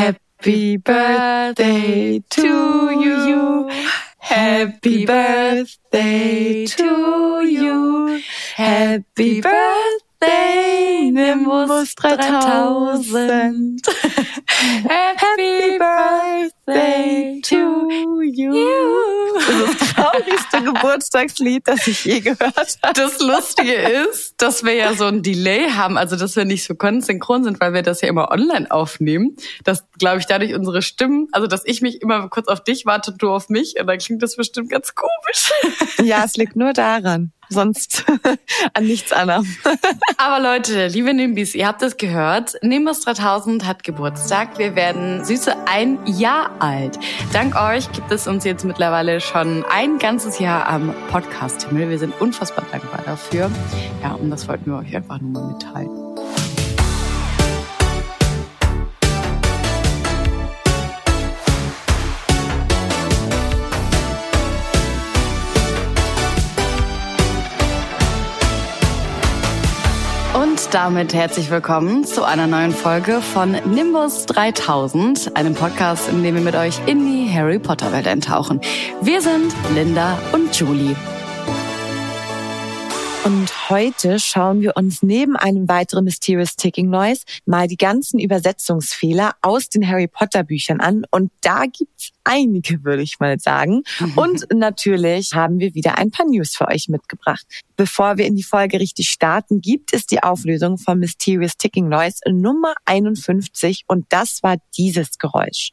Happy birthday to you. Happy birthday to you. Happy birthday, Nimbus 3000. Happy birthday to you. Das ist das traurigste Geburtstagslied, das ich je gehört habe. Das Lustige ist, dass wir ja so ein Delay haben, also dass wir nicht so synchron sind, weil wir das ja immer online aufnehmen. Dass, glaube ich, dadurch unsere Stimmen, also dass ich mich immer kurz auf dich warte du auf mich, und dann klingt das bestimmt ganz komisch. Ja, es liegt nur daran sonst an nichts anderem. Aber Leute, liebe Nimbis, ihr habt es gehört. Nimbus 3000 hat Geburtstag. Wir werden süße ein Jahr alt. Dank euch gibt es uns jetzt mittlerweile schon ein ganzes Jahr am Podcast-Himmel. Wir sind unfassbar dankbar dafür. Ja, und das wollten wir euch einfach nur mal mitteilen. Damit herzlich willkommen zu einer neuen Folge von Nimbus 3000, einem Podcast, in dem wir mit euch in die Harry Potter Welt eintauchen. Wir sind Linda und Julie. Und heute schauen wir uns neben einem weiteren Mysterious Ticking Noise mal die ganzen Übersetzungsfehler aus den Harry Potter Büchern an. Und da gibt's einige, würde ich mal sagen. Und natürlich haben wir wieder ein paar News für euch mitgebracht. Bevor wir in die Folge richtig starten, gibt es die Auflösung von Mysterious Ticking Noise Nummer 51 und das war dieses Geräusch.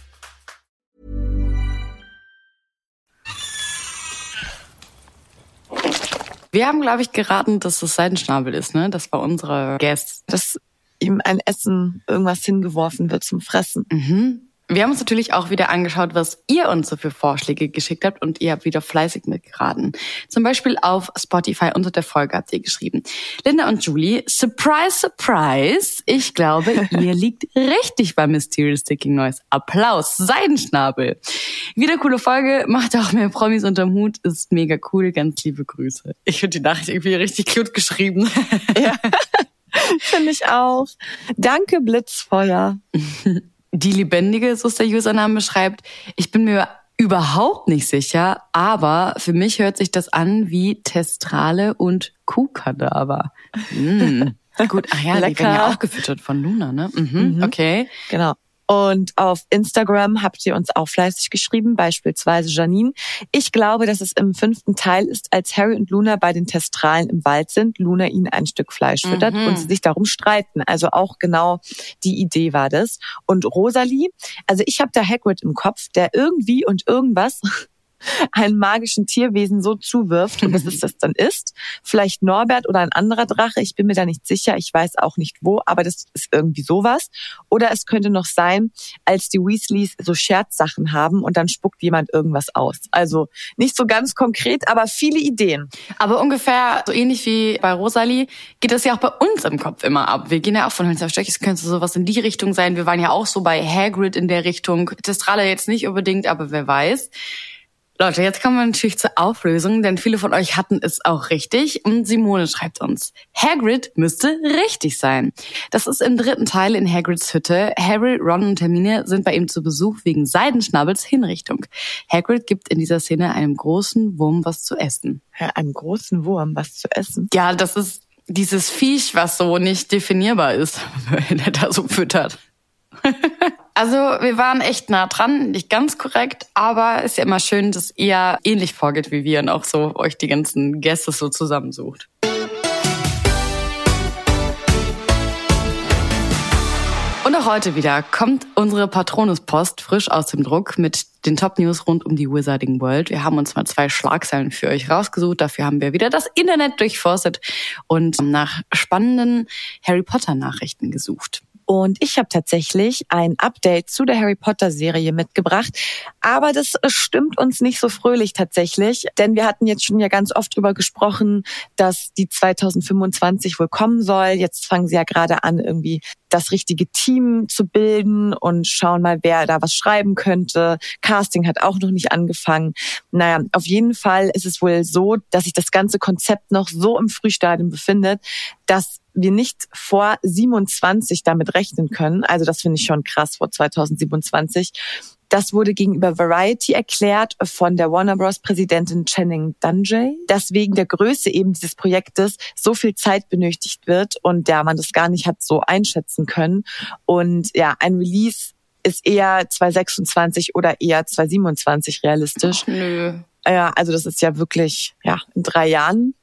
Wir haben, glaube ich, geraten, dass es Seidenschnabel ist, ne? Das war unsere Guest. Dass ihm ein Essen irgendwas hingeworfen wird zum Fressen. Mhm. Wir haben uns natürlich auch wieder angeschaut, was ihr uns so für Vorschläge geschickt habt und ihr habt wieder fleißig mitgeraten. Zum Beispiel auf Spotify unter der Folge habt ihr geschrieben. Linda und Julie, surprise, surprise. Ich glaube, ihr liegt richtig bei Mysterious Sticking Noise. Applaus, Seidenschnabel. Wieder coole Folge, macht auch mehr Promis unterm Hut, ist mega cool, ganz liebe Grüße. Ich finde die Nachricht irgendwie richtig cute geschrieben. Ja. Finde ich auch. Danke, Blitzfeuer. Die Lebendige, so ist der Username, schreibt, ich bin mir überhaupt nicht sicher, aber für mich hört sich das an wie Testrale und Kuhkadaver. Mm. Gut, ach ja, Lecker. die werden ja auch gefüttert von Luna, ne? Mhm, mhm. Okay. Genau. Und auf Instagram habt ihr uns auch fleißig geschrieben, beispielsweise Janine. Ich glaube, dass es im fünften Teil ist, als Harry und Luna bei den Testralen im Wald sind, Luna ihnen ein Stück Fleisch füttert mhm. und sie sich darum streiten. Also auch genau die Idee war das. Und Rosalie, also ich habe da Hagrid im Kopf, der irgendwie und irgendwas einem magischen Tierwesen so zuwirft und dass es das dann ist. Vielleicht Norbert oder ein anderer Drache, ich bin mir da nicht sicher, ich weiß auch nicht wo, aber das ist irgendwie sowas. Oder es könnte noch sein, als die Weasleys so Scherzsachen haben und dann spuckt jemand irgendwas aus. Also nicht so ganz konkret, aber viele Ideen. Aber ungefähr so ähnlich wie bei Rosalie geht das ja auch bei uns im Kopf immer ab. Wir gehen ja auch von Hölzer Stöck, es könnte sowas in die Richtung sein. Wir waren ja auch so bei Hagrid in der Richtung. Testrale jetzt nicht unbedingt, aber wer weiß. Leute, jetzt kommen wir natürlich zur Auflösung, denn viele von euch hatten es auch richtig. Und Simone schreibt uns, Hagrid müsste richtig sein. Das ist im dritten Teil in Hagrids Hütte. Harry, Ron und Hermine sind bei ihm zu Besuch wegen Seidenschnabels Hinrichtung. Hagrid gibt in dieser Szene einem großen Wurm was zu essen. Ja, einem großen Wurm was zu essen? Ja, das ist dieses Viech, was so nicht definierbar ist, wenn er da so füttert. Also wir waren echt nah dran, nicht ganz korrekt, aber ist ja immer schön, dass ihr ähnlich vorgeht wie wir und auch so euch die ganzen Gäste so zusammensucht. Und auch heute wieder kommt unsere Patronuspost frisch aus dem Druck mit den Top-News rund um die Wizarding World. Wir haben uns mal zwei Schlagzeilen für euch rausgesucht. Dafür haben wir wieder das Internet durchforstet und nach spannenden Harry Potter-Nachrichten gesucht. Und ich habe tatsächlich ein Update zu der Harry Potter Serie mitgebracht. Aber das stimmt uns nicht so fröhlich tatsächlich, denn wir hatten jetzt schon ja ganz oft drüber gesprochen, dass die 2025 wohl kommen soll. Jetzt fangen sie ja gerade an, irgendwie das richtige Team zu bilden und schauen mal, wer da was schreiben könnte. Casting hat auch noch nicht angefangen. Naja, auf jeden Fall ist es wohl so, dass sich das ganze Konzept noch so im Frühstadium befindet, dass wir nicht vor 27 damit rechnen können. Also das finde ich schon krass vor 2027. Das wurde gegenüber Variety erklärt von der Warner Bros. Präsidentin Channing Dungey, dass wegen der Größe eben dieses Projektes so viel Zeit benötigt wird und ja, man das gar nicht hat so einschätzen können. Und ja, ein Release ist eher 2026 oder eher 2027 realistisch. Ach, nö. Ja, also das ist ja wirklich ja in drei Jahren.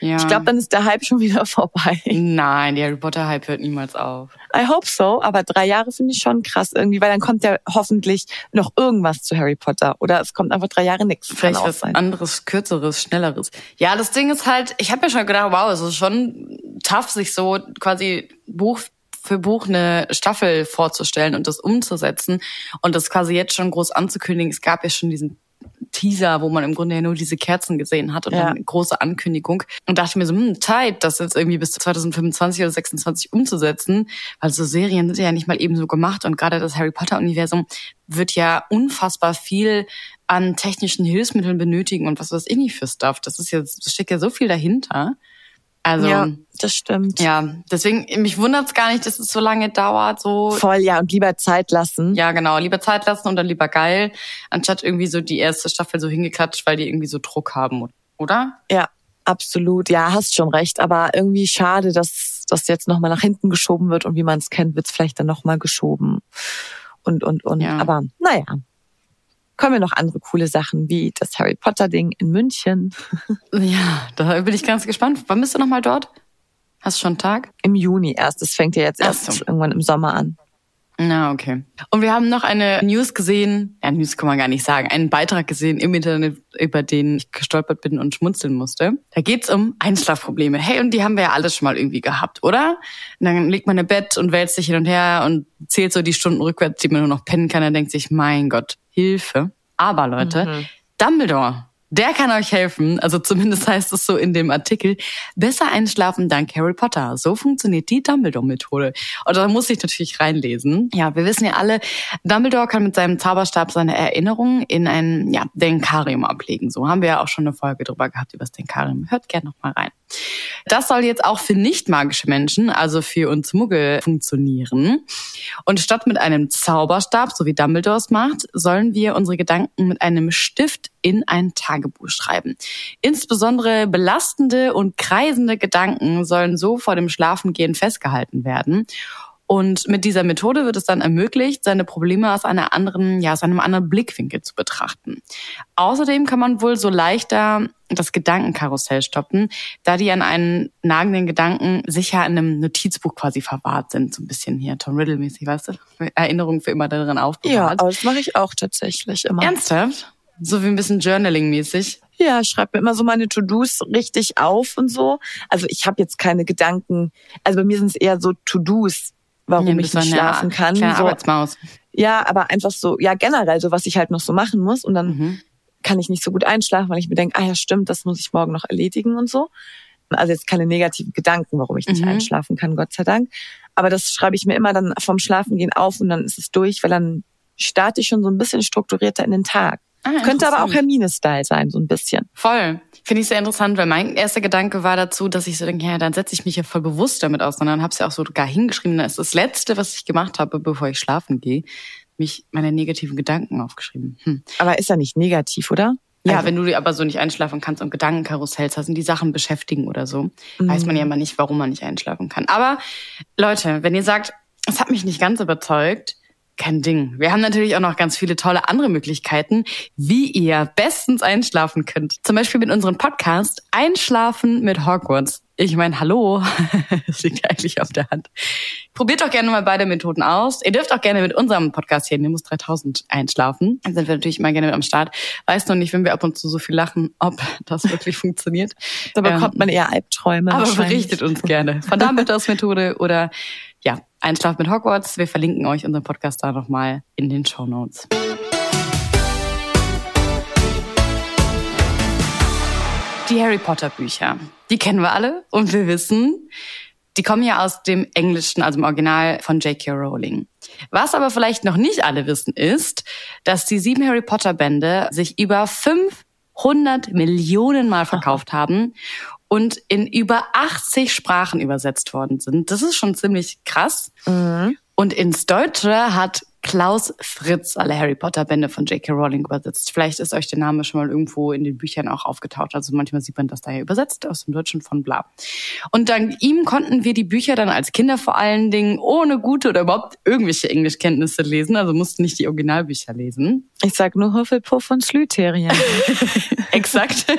Ja. Ich glaube, dann ist der Hype schon wieder vorbei. Nein, der Harry Potter Hype hört niemals auf. I hope so, aber drei Jahre finde ich schon krass irgendwie, weil dann kommt ja hoffentlich noch irgendwas zu Harry Potter oder es kommt einfach drei Jahre nichts. Vielleicht was sein. anderes, kürzeres, schnelleres. Ja, das Ding ist halt, ich habe mir schon gedacht, wow, es ist schon tough, sich so quasi Buch für Buch eine Staffel vorzustellen und das umzusetzen und das quasi jetzt schon groß anzukündigen. Es gab ja schon diesen Teaser, wo man im Grunde ja nur diese Kerzen gesehen hat und ja. dann eine große Ankündigung. Und dachte mir so, hm, Zeit, das jetzt irgendwie bis 2025 oder 2026 umzusetzen, weil so Serien sind ja nicht mal eben so gemacht und gerade das Harry Potter Universum wird ja unfassbar viel an technischen Hilfsmitteln benötigen und was weiß ich nicht für Stuff. Das ist ja, das steckt ja so viel dahinter. Also ja, das stimmt. Ja, deswegen mich wundert's gar nicht, dass es so lange dauert. So voll ja und lieber Zeit lassen. Ja, genau, lieber Zeit lassen und dann lieber geil, anstatt irgendwie so die erste Staffel so hingeklatscht, weil die irgendwie so Druck haben, oder? Ja, absolut. Ja, hast schon recht. Aber irgendwie schade, dass das jetzt nochmal nach hinten geschoben wird und wie man es kennt, wird's vielleicht dann nochmal geschoben und und und. Ja. Aber naja, kommen ja noch andere coole Sachen wie das Harry Potter Ding in München. Ja, da bin ich ganz gespannt. Wann bist du noch mal dort? Hast du schon einen Tag? Im Juni erst. Das fängt ja jetzt erst so. irgendwann im Sommer an. Na, okay. Und wir haben noch eine News gesehen, ja, News kann man gar nicht sagen, einen Beitrag gesehen im Internet, über den ich gestolpert bin und schmunzeln musste. Da geht's um Einschlafprobleme. Hey, und die haben wir ja alles schon mal irgendwie gehabt, oder? Und dann liegt man im Bett und wälzt sich hin und her und zählt so die Stunden rückwärts, die man nur noch pennen kann. Dann denkt sich, mein Gott, Hilfe. Aber Leute, mhm. Dumbledore der kann euch helfen, also zumindest heißt es so in dem Artikel, besser einschlafen dank Harry Potter. So funktioniert die Dumbledore-Methode. Und da muss ich natürlich reinlesen. Ja, wir wissen ja alle, Dumbledore kann mit seinem Zauberstab seine Erinnerungen in ein ja, Denkarium ablegen. So haben wir ja auch schon eine Folge drüber gehabt über das Denkarium. Hört gerne noch mal rein. Das soll jetzt auch für nicht magische Menschen, also für uns Muggel, funktionieren. Und statt mit einem Zauberstab, so wie Dumbledore es macht, sollen wir unsere Gedanken mit einem Stift in ein Tagebuch schreiben. Insbesondere belastende und kreisende Gedanken sollen so vor dem Schlafengehen festgehalten werden. Und mit dieser Methode wird es dann ermöglicht, seine Probleme aus einer anderen, ja, aus einem anderen Blickwinkel zu betrachten. Außerdem kann man wohl so leichter das Gedankenkarussell stoppen, da die an einen nagenden Gedanken sicher in einem Notizbuch quasi verwahrt sind. So ein bisschen hier Tom Riddle-mäßig, weißt du? Erinnerungen für immer darin aufbewahrt. Ja, aber das mache ich auch tatsächlich immer. Ernsthaft? So wie ein bisschen Journaling-mäßig? Ja, ich schreibe mir immer so meine To-Dos richtig auf und so. Also ich habe jetzt keine Gedanken. Also bei mir sind es eher so To-Dos, warum ja, ich nicht schlafen kann. Kleine so. Arbeitsmaus. Ja, aber einfach so, ja generell so, was ich halt noch so machen muss. Und dann mhm. kann ich nicht so gut einschlafen, weil ich mir denke, ah ja stimmt, das muss ich morgen noch erledigen und so. Also jetzt keine negativen Gedanken, warum ich nicht mhm. einschlafen kann, Gott sei Dank. Aber das schreibe ich mir immer dann vom Schlafengehen auf und dann ist es durch, weil dann starte ich schon so ein bisschen strukturierter in den Tag. Ah, Könnte aber auch Hermine-Style sein, so ein bisschen. Voll. Finde ich sehr interessant, weil mein erster Gedanke war dazu, dass ich so denke, ja, dann setze ich mich ja voll bewusst damit aus. Und dann habe ich ja auch so gar hingeschrieben. Das ist das Letzte, was ich gemacht habe, bevor ich schlafen gehe, mich meine negativen Gedanken aufgeschrieben. Hm. Aber ist ja nicht negativ, oder? Ja, Also- wenn du aber so nicht einschlafen kannst und Gedankenkarussells hast und die Sachen beschäftigen oder so, Mhm. weiß man ja immer nicht, warum man nicht einschlafen kann. Aber Leute, wenn ihr sagt, es hat mich nicht ganz überzeugt, kein Ding. Wir haben natürlich auch noch ganz viele tolle andere Möglichkeiten, wie ihr bestens einschlafen könnt. Zum Beispiel mit unserem Podcast Einschlafen mit Hogwarts. Ich meine, hallo, das liegt eigentlich auf der Hand. Probiert doch gerne mal beide Methoden aus. Ihr dürft auch gerne mit unserem Podcast hier, Nimbus 3000, einschlafen. Dann sind wir natürlich immer gerne mit am Start. Weiß noch nicht, wenn wir ab und zu so viel lachen, ob das wirklich funktioniert. Da bekommt Ähm, man eher Albträume. aber berichtet uns gerne von der Methode oder ja, Einschlaf mit Hogwarts. Wir verlinken euch unseren Podcast da nochmal in den Show Notes. Die Harry Potter Bücher, die kennen wir alle und wir wissen, die kommen ja aus dem Englischen, also im Original von J.K. Rowling. Was aber vielleicht noch nicht alle wissen, ist, dass die sieben Harry Potter Bände sich über 500 Millionen Mal verkauft haben und in über 80 Sprachen übersetzt worden sind. Das ist schon ziemlich krass. Und ins Deutsche hat Klaus Fritz alle Harry Potter Bände von J.K. Rowling übersetzt. Vielleicht ist euch der Name schon mal irgendwo in den Büchern auch aufgetaucht. Also manchmal sieht man das daher übersetzt aus dem Deutschen von bla. Und dank ihm konnten wir die Bücher dann als Kinder vor allen Dingen ohne gute oder überhaupt irgendwelche Englischkenntnisse lesen. Also mussten nicht die Originalbücher lesen. Ich sag nur Hufflepuff und Slytherin. Exakt.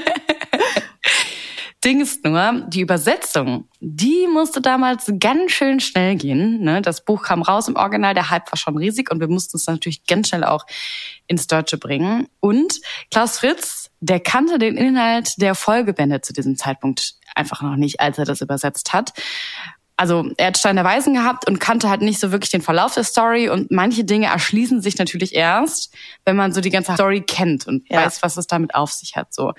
Ding ist nur, die Übersetzung, die musste damals ganz schön schnell gehen. Ne? Das Buch kam raus im Original, der Hype war schon riesig und wir mussten es natürlich ganz schnell auch ins Deutsche bringen. Und Klaus Fritz, der kannte den Inhalt der Folgebände zu diesem Zeitpunkt einfach noch nicht, als er das übersetzt hat. Also er hat Stein der Weisen gehabt und kannte halt nicht so wirklich den Verlauf der Story und manche Dinge erschließen sich natürlich erst, wenn man so die ganze Story kennt und Ja. weiß, was es damit auf sich hat. So.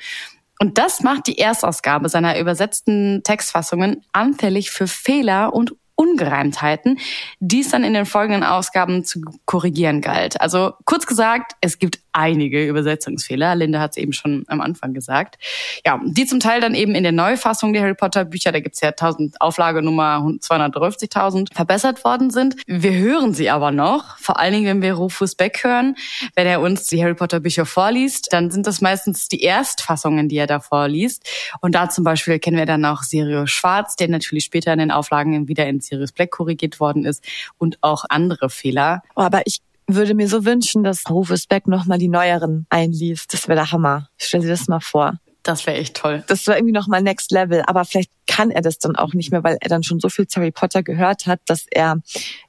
Und das macht die Erstausgabe seiner übersetzten Textfassungen anfällig für Fehler und Ungereimtheiten, die es dann in den folgenden Ausgaben zu korrigieren galt. Also kurz gesagt, es gibt einige Übersetzungsfehler. Linda hat es eben schon am Anfang gesagt. Ja, die zum Teil dann eben in der Neufassung der Harry Potter Bücher, da gibt's ja 1000 Auflage Nummer 230.000 verbessert worden sind. Wir hören sie aber noch, vor allen Dingen, wenn wir Rufus Beck hören, wenn er uns die Harry Potter Bücher vorliest, dann sind das meistens die Erstfassungen, die er da vorliest. Und da zum Beispiel kennen wir dann auch Sirius Schwarz, der natürlich später in den Auflagen wieder in Sirius Black korrigiert worden ist und auch andere Fehler. Oh, aber ich würde mir so wünschen, dass Rufus Beck nochmal die neueren einliest. Das wäre der Hammer. Stell dir das mal vor. Das wäre echt toll. Das war irgendwie nochmal Next Level. Aber vielleicht kann er das dann auch nicht mehr, weil er dann schon so viel zu Harry Potter gehört hat, dass er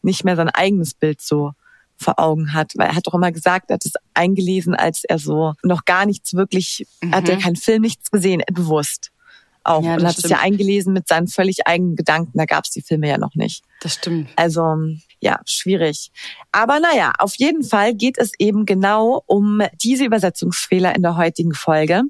nicht mehr sein eigenes Bild so vor Augen hat. Weil er hat doch immer gesagt, er hat es eingelesen, als er so noch gar nichts wirklich, er hat ja keinen Film, nichts gesehen, bewusst. Auch. Ja, und hat es ja eingelesen mit seinen völlig eigenen Gedanken. Da gab es die Filme ja noch nicht. Das stimmt. Also ja, schwierig. Aber naja, auf jeden Fall geht es eben genau um diese Übersetzungsfehler in der heutigen Folge.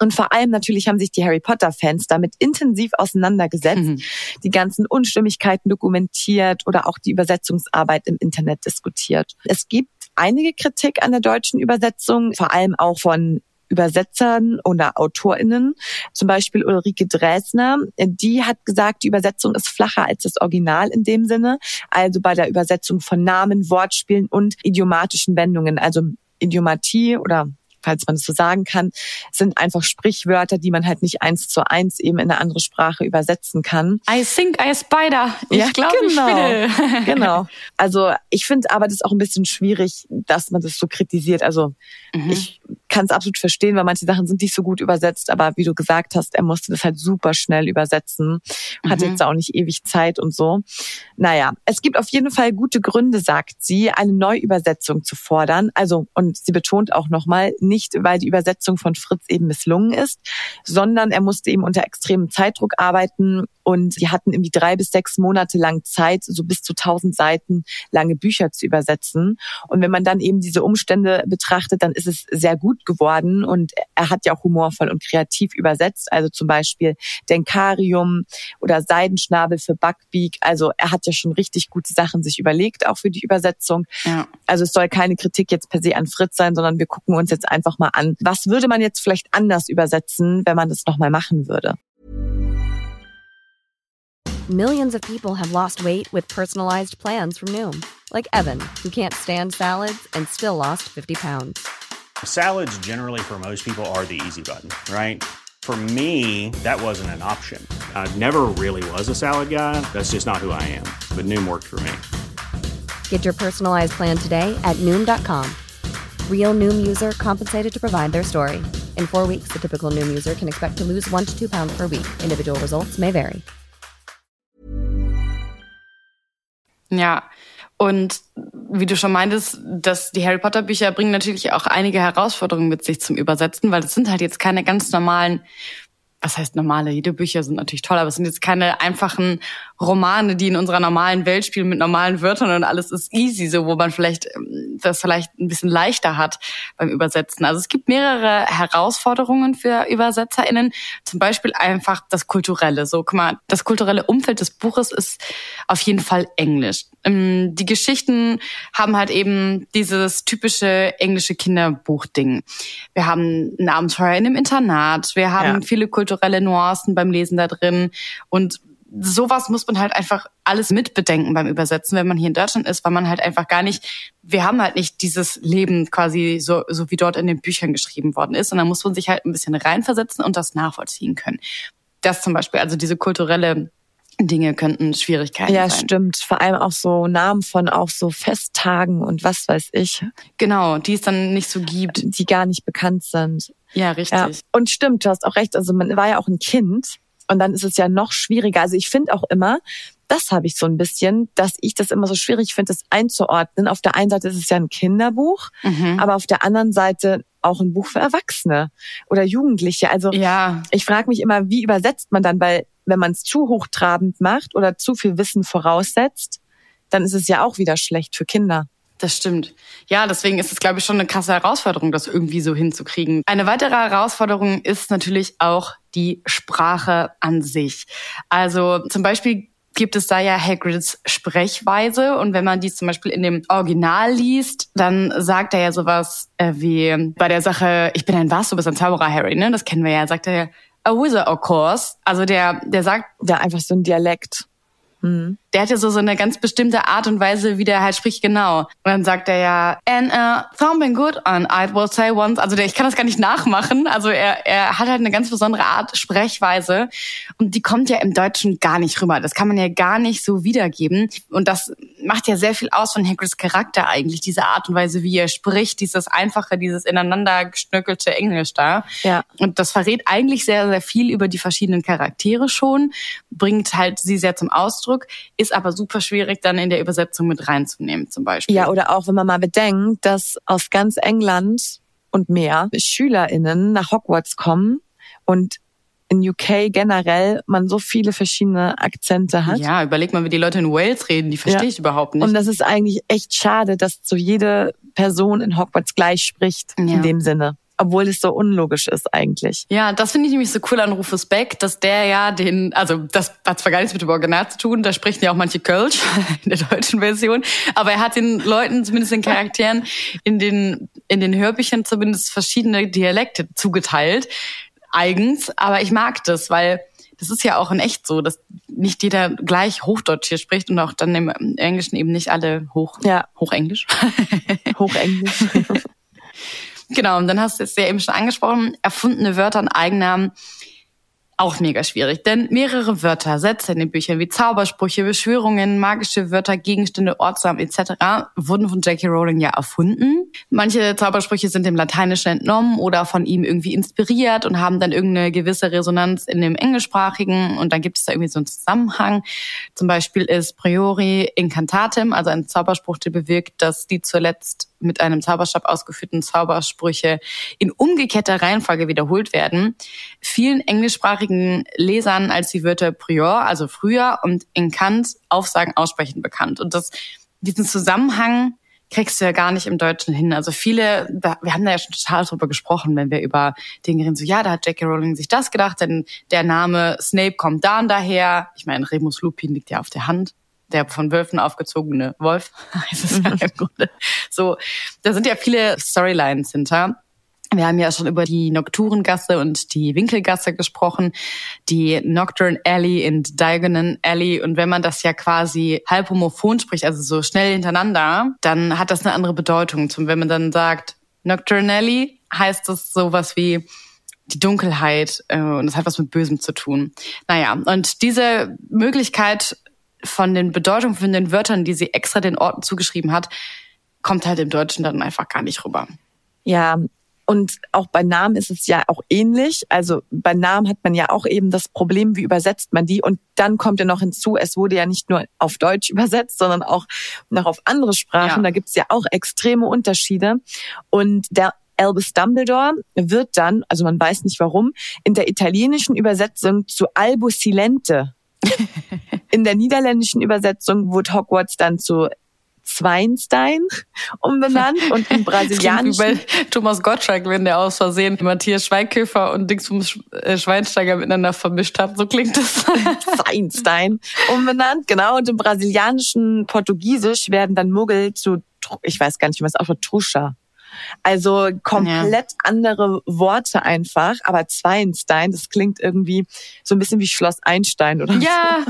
Und vor allem natürlich haben sich die Harry Potter-Fans damit intensiv auseinandergesetzt, Mhm. die ganzen Unstimmigkeiten dokumentiert oder auch die Übersetzungsarbeit im Internet diskutiert. Es gibt einige Kritik an der deutschen Übersetzung, vor allem auch von Übersetzern oder AutorInnen, zum Beispiel Ulrike Dresner, die hat gesagt, die Übersetzung ist flacher als das Original in dem Sinne, also bei der Übersetzung von Namen, Wortspielen und idiomatischen Wendungen, also Idiomatie oder falls man es so sagen kann, sind einfach Sprichwörter, die man halt nicht eins zu eins eben in eine andere Sprache übersetzen kann. I think I spider. Ich Ja, glaube, genau. ich spinne. Genau. Also ich finde aber das auch ein bisschen schwierig, dass man das so kritisiert. Also Mhm. ich kann es absolut verstehen, weil manche Sachen sind nicht so gut übersetzt, aber wie du gesagt hast, er musste das halt super schnell übersetzen, hatte Mhm. jetzt auch nicht ewig Zeit und so. Naja, es gibt auf jeden Fall gute Gründe, sagt sie, eine Neuübersetzung zu fordern. Also, und sie betont auch nochmal, nicht weil die Übersetzung von Fritz eben misslungen ist, sondern er musste eben unter extremem Zeitdruck arbeiten und die hatten irgendwie drei bis sechs Monate lang Zeit, so bis zu tausend Seiten lange Bücher zu übersetzen. Und wenn man dann eben diese Umstände betrachtet, dann ist es sehr gut geworden und er hat ja auch humorvoll und kreativ übersetzt. Also zum Beispiel Denkarium oder Seidenschnabel für Buckbeak. Also er hat ja schon richtig gute Sachen sich überlegt, auch für die Übersetzung. Ja. Also es soll keine Kritik jetzt per se an Fritz sein, sondern wir gucken uns jetzt einfach mal an, was würde man jetzt vielleicht anders übersetzen, wenn man das nochmal machen würde. Millions of people have lost weight with personalized plans from Noom, like Evan, who can't stand salads and still lost 50 pounds. Salads, generally, for most people, are the easy button, right? For me, that wasn't an option. I never really was a salad guy. That's just not who I am. But Noom worked for me. Get your personalized plan today at Noom.com. Real Noom user compensated to provide their story. In four weeks, the typical Noom user can expect to lose one to two pounds per week. Individual results may vary. Ja, und wie du schon meintest, dass die Harry Potter Bücher bringen natürlich auch einige Herausforderungen mit sich zum Übersetzen, weil es sind halt jetzt keine ganz normalen was heißt normale? Jede Bücher sind natürlich toll, aber es sind jetzt keine einfachen Romane, die in unserer normalen Welt spielen mit normalen Wörtern und alles ist easy, so wo man vielleicht ähm, das vielleicht ein bisschen leichter hat beim Übersetzen. Also es gibt mehrere Herausforderungen für ÜbersetzerInnen. Zum Beispiel einfach das Kulturelle. So, guck mal, das kulturelle Umfeld des Buches ist auf jeden Fall Englisch. Ähm, die Geschichten haben halt eben dieses typische englische Kinderbuchding. Wir haben ein Abenteuer in einem Internat. Wir haben ja. viele kulturelle Nuancen beim Lesen da drin und sowas muss man halt einfach alles mitbedenken beim Übersetzen, wenn man hier in Deutschland ist, weil man halt einfach gar nicht, wir haben halt nicht dieses Leben quasi so, so wie dort in den Büchern geschrieben worden ist, und dann muss man sich halt ein bisschen reinversetzen und das nachvollziehen können. Das zum Beispiel, also diese kulturelle Dinge könnten Schwierigkeiten ja, sein. Ja, stimmt. Vor allem auch so Namen von auch so Festtagen und was weiß ich. Genau, die es dann nicht so gibt. Die gar nicht bekannt sind. Ja, richtig. Ja. Und stimmt, du hast auch recht. Also man war ja auch ein Kind und dann ist es ja noch schwieriger. Also ich finde auch immer, das habe ich so ein bisschen, dass ich das immer so schwierig finde, das einzuordnen. Auf der einen Seite ist es ja ein Kinderbuch, mhm. aber auf der anderen Seite auch ein Buch für Erwachsene oder Jugendliche. Also ja. ich frage mich immer, wie übersetzt man dann, weil wenn man es zu hochtrabend macht oder zu viel Wissen voraussetzt, dann ist es ja auch wieder schlecht für Kinder. Das stimmt. Ja, deswegen ist es, glaube ich, schon eine krasse Herausforderung, das irgendwie so hinzukriegen. Eine weitere Herausforderung ist natürlich auch die Sprache an sich. Also zum Beispiel gibt es da ja Hagrids Sprechweise und wenn man die zum Beispiel in dem Original liest, dann sagt er ja sowas äh, wie bei der Sache, ich bin ein was, du bist ein Zauberer, Harry, ne? Das kennen wir ja, sagt er ja, a wizard of course. Also der, der sagt, ja einfach so ein Dialekt. Mhm. Der hat ja so, so eine ganz bestimmte Art und Weise, wie der halt spricht, genau. Und dann sagt er ja, and uh, something good on I will say once. Also der, ich kann das gar nicht nachmachen. Also er, er hat halt eine ganz besondere Art Sprechweise und die kommt ja im Deutschen gar nicht rüber. Das kann man ja gar nicht so wiedergeben. Und das macht ja sehr viel aus von Hagrids Charakter eigentlich, diese Art und Weise, wie er spricht, dieses einfache, dieses ineinander geschnöckelte Englisch da. Ja. Und das verrät eigentlich sehr, sehr viel über die verschiedenen Charaktere schon, bringt halt sie sehr zum Ausdruck, ist aber super schwierig dann in der Übersetzung mit reinzunehmen zum Beispiel. Ja, oder auch wenn man mal bedenkt, dass aus ganz England und mehr SchülerInnen nach Hogwarts kommen und in UK generell man so viele verschiedene Akzente hat. Ja, überleg mal, wie die Leute in Wales reden, die verstehe ja. ich überhaupt nicht. Und das ist eigentlich echt schade, dass so jede Person in Hogwarts gleich spricht, ja. in dem Sinne obwohl es so unlogisch ist eigentlich. Ja, das finde ich nämlich so cool an Rufus Beck, dass der ja den, also das hat zwar gar nichts mit dem Original zu tun, da sprechen ja auch manche Kölsch in der deutschen Version, aber er hat den Leuten, zumindest den Charakteren, in den, in den Hörbüchern zumindest verschiedene Dialekte zugeteilt eigens, aber ich mag das, weil das ist ja auch in echt so, dass nicht jeder gleich Hochdeutsch hier spricht und auch dann im Englischen eben nicht alle hoch, ja. Hochenglisch. Hochenglisch. genau, und dann hast du es ja eben schon angesprochen, erfundene Wörter und Eigennamen auch mega schwierig, denn mehrere Wörter, Sätze in den Büchern wie Zaubersprüche, Beschwörungen, magische Wörter, Gegenstände, Ortsnamen etc. wurden von Jackie Rowling ja erfunden. Manche Zaubersprüche sind dem Lateinischen entnommen oder von ihm irgendwie inspiriert und haben dann irgendeine gewisse Resonanz in dem Englischsprachigen und dann gibt es da irgendwie so einen Zusammenhang. Zum Beispiel ist Priori Incantatem, also ein Zauberspruch, der bewirkt, dass die zuletzt mit einem Zauberstab ausgeführten Zaubersprüche in umgekehrter Reihenfolge wiederholt werden, vielen englischsprachigen Lesern als die Wörter prior, also früher, und Encant, Aufsagen, Aussprechen bekannt. Und das, diesen Zusammenhang kriegst du ja gar nicht im Deutschen hin. Also viele, wir haben da ja schon total drüber gesprochen, wenn wir über Dinge reden, so ja, da hat Jackie Rowling sich das gedacht, denn der Name Snape kommt da und daher. Ich meine, Remus Lupin liegt ja auf der Hand der von Wölfen aufgezogene Wolf heißt es ja im Grunde. So, da sind ja viele Storylines hinter. Wir haben ja schon über die Nocturengasse und die Winkelgasse gesprochen, die Nocturne Alley und Diagonal Alley. Und wenn man das ja quasi halb homophon spricht, also so schnell hintereinander, dann hat das eine andere Bedeutung. Zum, wenn man dann sagt, Nocturnally heißt es sowas wie die Dunkelheit äh, und es hat was mit Bösem zu tun. Naja, und diese Möglichkeit von den Bedeutungen von den Wörtern, die sie extra den Orten zugeschrieben hat, kommt halt im Deutschen dann einfach gar nicht rüber. Ja, und auch bei Namen ist es ja auch ähnlich. Also bei Namen hat man ja auch eben das Problem, wie übersetzt man die. Und dann kommt ja noch hinzu, es wurde ja nicht nur auf Deutsch übersetzt, sondern auch noch auf andere Sprachen. Ja. Da gibt's ja auch extreme Unterschiede. Und der Albus Dumbledore wird dann, also man weiß nicht warum, in der italienischen Übersetzung zu Albo Silente. in der niederländischen Übersetzung wurde Hogwarts dann zu Zweinstein umbenannt und im brasilianischen Thomas Gottschalk, wenn der aus Versehen Matthias Schweighöfer und Dings vom äh, Schweinsteiger miteinander vermischt hat. So klingt das. Zweinstein umbenannt, genau. Und im brasilianischen Portugiesisch werden dann Muggel zu, ich weiß gar nicht, wie man es auch Truscha. Also komplett ja. andere Worte einfach, aber Zweinstein, das klingt irgendwie so ein bisschen wie Schloss Einstein oder ja.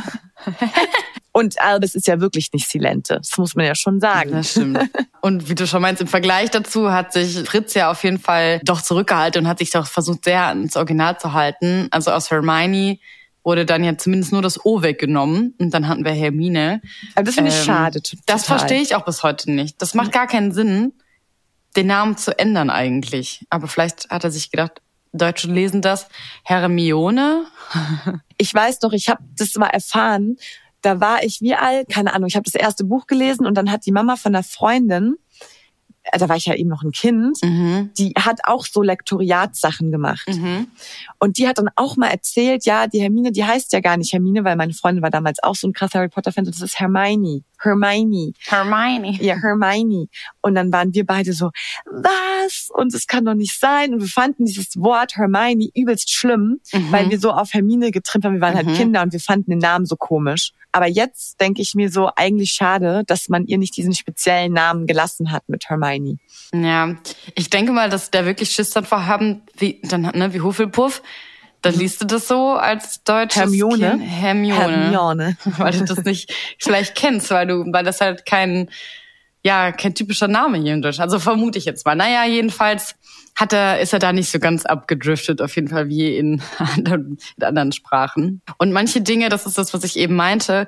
so. Und Albus ist ja wirklich nicht Silente. Das muss man ja schon sagen. Das stimmt. Und wie du schon meinst, im Vergleich dazu hat sich Fritz ja auf jeden Fall doch zurückgehalten und hat sich doch versucht, sehr ans Original zu halten. Also aus Hermione wurde dann ja zumindest nur das O weggenommen und dann hatten wir Hermine. Aber das finde ich ähm, schade. Total. Das verstehe ich auch bis heute nicht. Das macht gar keinen Sinn, den Namen zu ändern eigentlich. Aber vielleicht hat er sich gedacht, Deutsche lesen das Hermione. ich weiß doch, ich habe das mal erfahren da war ich wie alt, keine Ahnung, ich habe das erste Buch gelesen und dann hat die Mama von einer Freundin äh, da war ich ja eben noch ein Kind, mhm. die hat auch so Lektoriatssachen gemacht. Mhm. Und die hat dann auch mal erzählt, ja, die Hermine, die heißt ja gar nicht Hermine, weil meine Freundin war damals auch so ein krasser Harry Potter-Fan, das ist Hermione. Hermione. Hermione. Ja, Hermione. Und dann waren wir beide so, was? Und es kann doch nicht sein. Und wir fanden dieses Wort Hermione übelst schlimm, mhm. weil wir so auf Hermine getrimmt waren. Wir waren halt mhm. Kinder und wir fanden den Namen so komisch. Aber jetzt denke ich mir so, eigentlich schade, dass man ihr nicht diesen speziellen Namen gelassen hat mit Hermione. Ja, ich denke mal, dass der wirklich Schiss davor haben, wie, dann, ne, wie Hufflepuff. Dann liest du das so als deutsches Hermione. Kind. Hermione. Hermione. weil du das nicht vielleicht kennst, weil du, weil das halt kein, ja, kein typischer Name hier in Deutschland. Also vermute ich jetzt mal. Naja, jedenfalls hat er, ist er da nicht so ganz abgedriftet, auf jeden Fall wie in anderen, in anderen Sprachen. Und manche Dinge, das ist das, was ich eben meinte,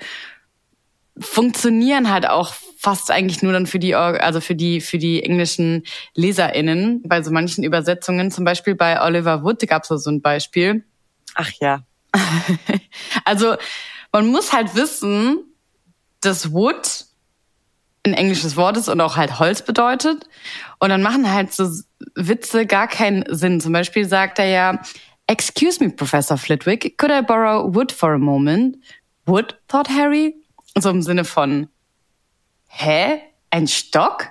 funktionieren halt auch fast eigentlich nur dann für die, also für die, für die englischen LeserInnen. Bei so manchen Übersetzungen, zum Beispiel bei Oliver Wood gab es so ein Beispiel. Ach ja. also man muss halt wissen, dass Wood ein englisches Wort ist und auch halt Holz bedeutet. Und dann machen halt so Witze gar keinen Sinn. Zum Beispiel sagt er ja, Excuse me, Professor Flitwick, could I borrow wood for a moment? Wood, thought Harry. So im Sinne von, hä? Ein Stock?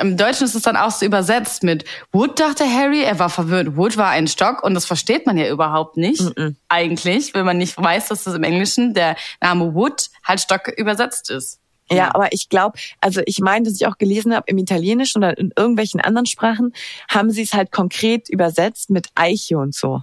Im Deutschen ist es dann auch so übersetzt mit Wood, dachte Harry. Er war verwirrt. Wood war ein Stock und das versteht man ja überhaupt nicht. Mm -mm. Eigentlich, wenn man nicht weiß, dass das im Englischen der Name Wood halt Stock übersetzt ist. Ja, aber ich glaube, also ich meine, dass ich auch gelesen habe, im Italienischen oder in irgendwelchen anderen Sprachen haben sie es halt konkret übersetzt mit Eiche und so.